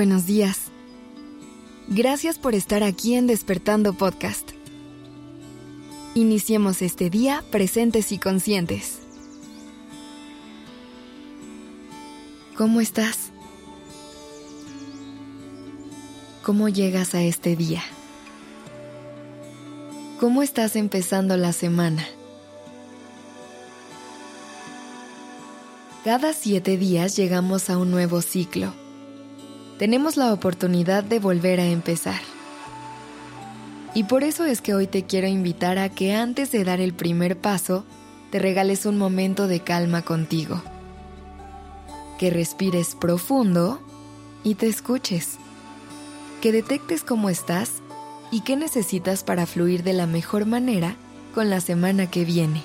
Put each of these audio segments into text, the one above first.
Buenos días. Gracias por estar aquí en Despertando Podcast. Iniciemos este día presentes y conscientes. ¿Cómo estás? ¿Cómo llegas a este día? ¿Cómo estás empezando la semana? Cada siete días llegamos a un nuevo ciclo tenemos la oportunidad de volver a empezar. Y por eso es que hoy te quiero invitar a que antes de dar el primer paso, te regales un momento de calma contigo. Que respires profundo y te escuches. Que detectes cómo estás y qué necesitas para fluir de la mejor manera con la semana que viene.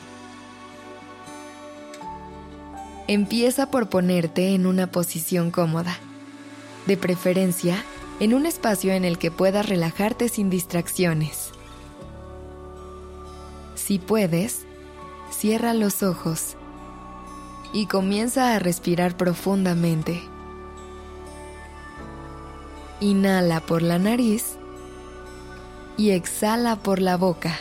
Empieza por ponerte en una posición cómoda de preferencia en un espacio en el que puedas relajarte sin distracciones. Si puedes, cierra los ojos y comienza a respirar profundamente. Inhala por la nariz y exhala por la boca.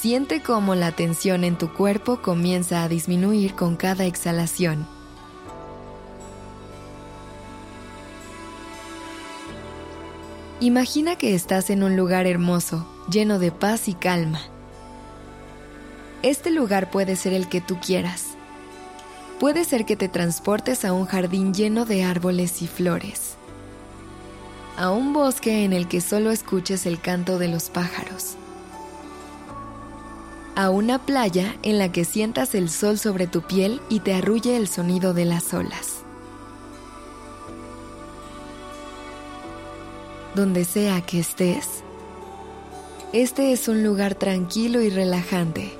Siente cómo la tensión en tu cuerpo comienza a disminuir con cada exhalación. Imagina que estás en un lugar hermoso, lleno de paz y calma. Este lugar puede ser el que tú quieras. Puede ser que te transportes a un jardín lleno de árboles y flores. A un bosque en el que solo escuches el canto de los pájaros. A una playa en la que sientas el sol sobre tu piel y te arrulle el sonido de las olas. Donde sea que estés. Este es un lugar tranquilo y relajante,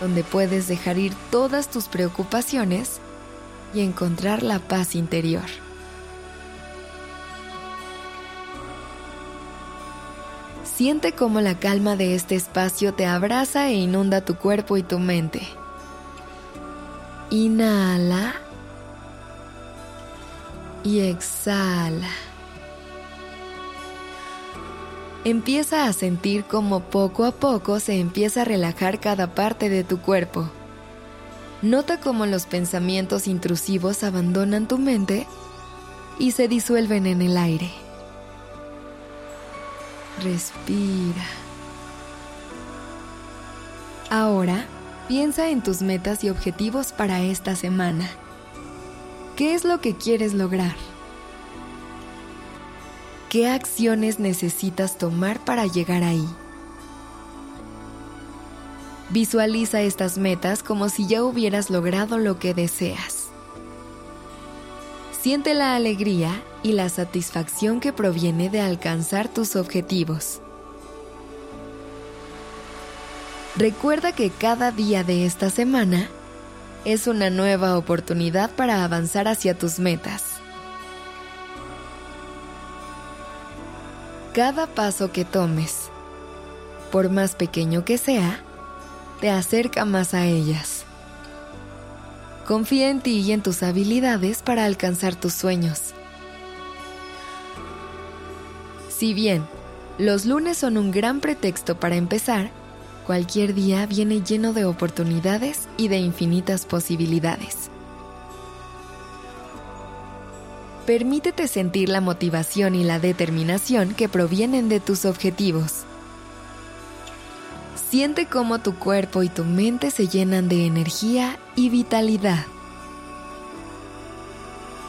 donde puedes dejar ir todas tus preocupaciones y encontrar la paz interior. Siente cómo la calma de este espacio te abraza e inunda tu cuerpo y tu mente. Inhala y exhala empieza a sentir como poco a poco se empieza a relajar cada parte de tu cuerpo. Nota cómo los pensamientos intrusivos abandonan tu mente y se disuelven en el aire. Respira. Ahora, piensa en tus metas y objetivos para esta semana. ¿Qué es lo que quieres lograr? ¿Qué acciones necesitas tomar para llegar ahí? Visualiza estas metas como si ya hubieras logrado lo que deseas. Siente la alegría y la satisfacción que proviene de alcanzar tus objetivos. Recuerda que cada día de esta semana es una nueva oportunidad para avanzar hacia tus metas. Cada paso que tomes, por más pequeño que sea, te acerca más a ellas. Confía en ti y en tus habilidades para alcanzar tus sueños. Si bien los lunes son un gran pretexto para empezar, cualquier día viene lleno de oportunidades y de infinitas posibilidades. Permítete sentir la motivación y la determinación que provienen de tus objetivos. Siente cómo tu cuerpo y tu mente se llenan de energía y vitalidad.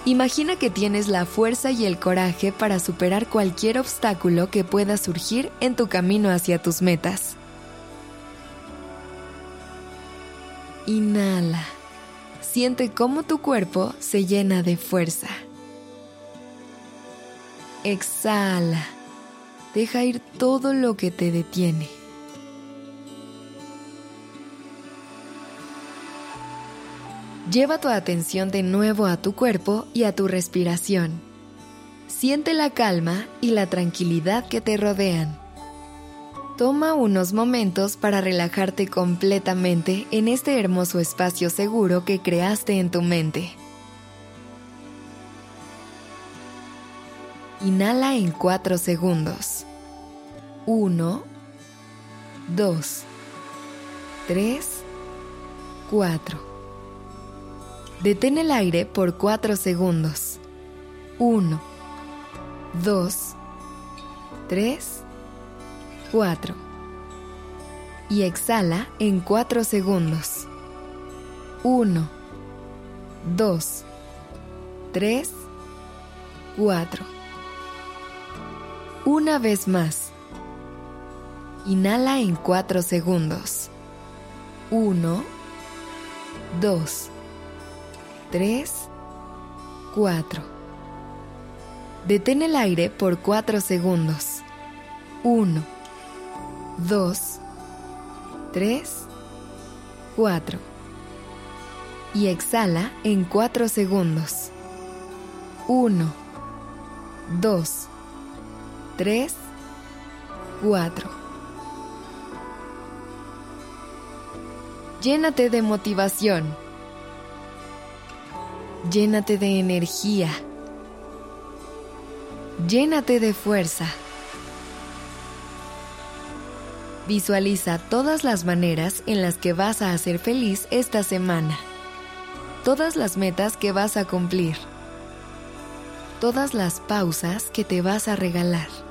Imagina que tienes la fuerza y el coraje para superar cualquier obstáculo que pueda surgir en tu camino hacia tus metas. Inhala. Siente cómo tu cuerpo se llena de fuerza. Exhala. Deja ir todo lo que te detiene. Lleva tu atención de nuevo a tu cuerpo y a tu respiración. Siente la calma y la tranquilidad que te rodean. Toma unos momentos para relajarte completamente en este hermoso espacio seguro que creaste en tu mente. Inhala en 4 segundos. 1, 2, 3, 4. Detén el aire por 4 segundos. 1, 2, 3, 4. Y exhala en 4 segundos. 1, 2, 3, 4. Una vez más. Inhala en 4 segundos. 1, 2, 3, 4. Detén el aire por 4 segundos. 1, 2, 3, 4. Y exhala en 4 segundos. 1, 2, 3, 4. Llénate de motivación. Llénate de energía. Llénate de fuerza. Visualiza todas las maneras en las que vas a hacer feliz esta semana. Todas las metas que vas a cumplir. Todas las pausas que te vas a regalar.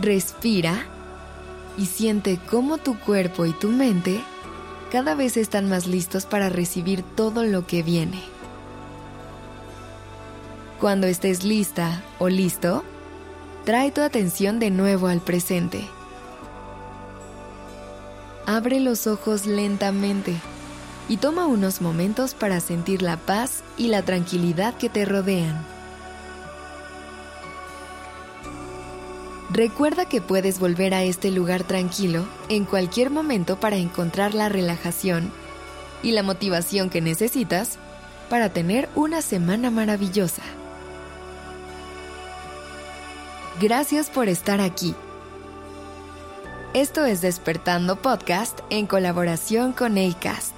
Respira y siente cómo tu cuerpo y tu mente cada vez están más listos para recibir todo lo que viene. Cuando estés lista o listo, trae tu atención de nuevo al presente. Abre los ojos lentamente y toma unos momentos para sentir la paz y la tranquilidad que te rodean. Recuerda que puedes volver a este lugar tranquilo en cualquier momento para encontrar la relajación y la motivación que necesitas para tener una semana maravillosa. Gracias por estar aquí. Esto es Despertando Podcast en colaboración con ACAST.